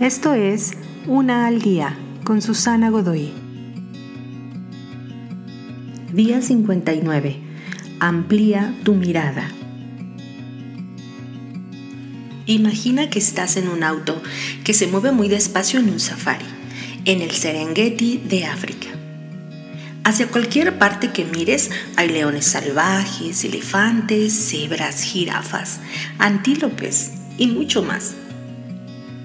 Esto es Una al Día con Susana Godoy. Día 59. Amplía tu mirada. Imagina que estás en un auto que se mueve muy despacio en un safari, en el Serengeti de África. Hacia cualquier parte que mires hay leones salvajes, elefantes, cebras, jirafas, antílopes y mucho más.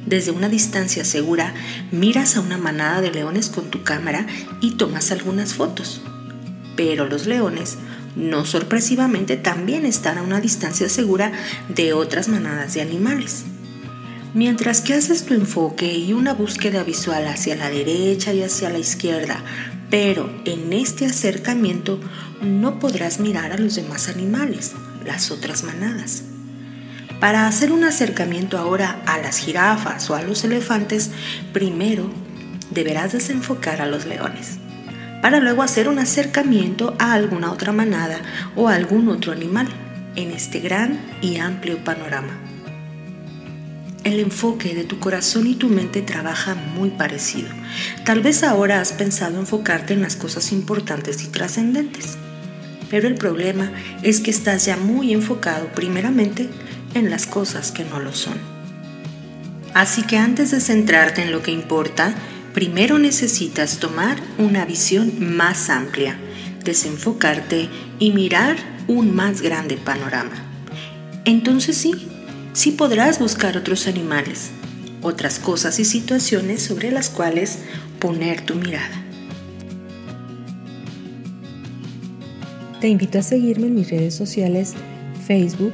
Desde una distancia segura, miras a una manada de leones con tu cámara y tomas algunas fotos. Pero los leones, no sorpresivamente, también están a una distancia segura de otras manadas de animales. Mientras que haces tu enfoque y una búsqueda visual hacia la derecha y hacia la izquierda, pero en este acercamiento no podrás mirar a los demás animales, las otras manadas. Para hacer un acercamiento ahora a las jirafas o a los elefantes, primero deberás desenfocar a los leones, para luego hacer un acercamiento a alguna otra manada o a algún otro animal en este gran y amplio panorama. El enfoque de tu corazón y tu mente trabaja muy parecido. Tal vez ahora has pensado enfocarte en las cosas importantes y trascendentes, pero el problema es que estás ya muy enfocado primeramente en las cosas que no lo son. Así que antes de centrarte en lo que importa, primero necesitas tomar una visión más amplia, desenfocarte y mirar un más grande panorama. Entonces sí, sí podrás buscar otros animales, otras cosas y situaciones sobre las cuales poner tu mirada. Te invito a seguirme en mis redes sociales Facebook,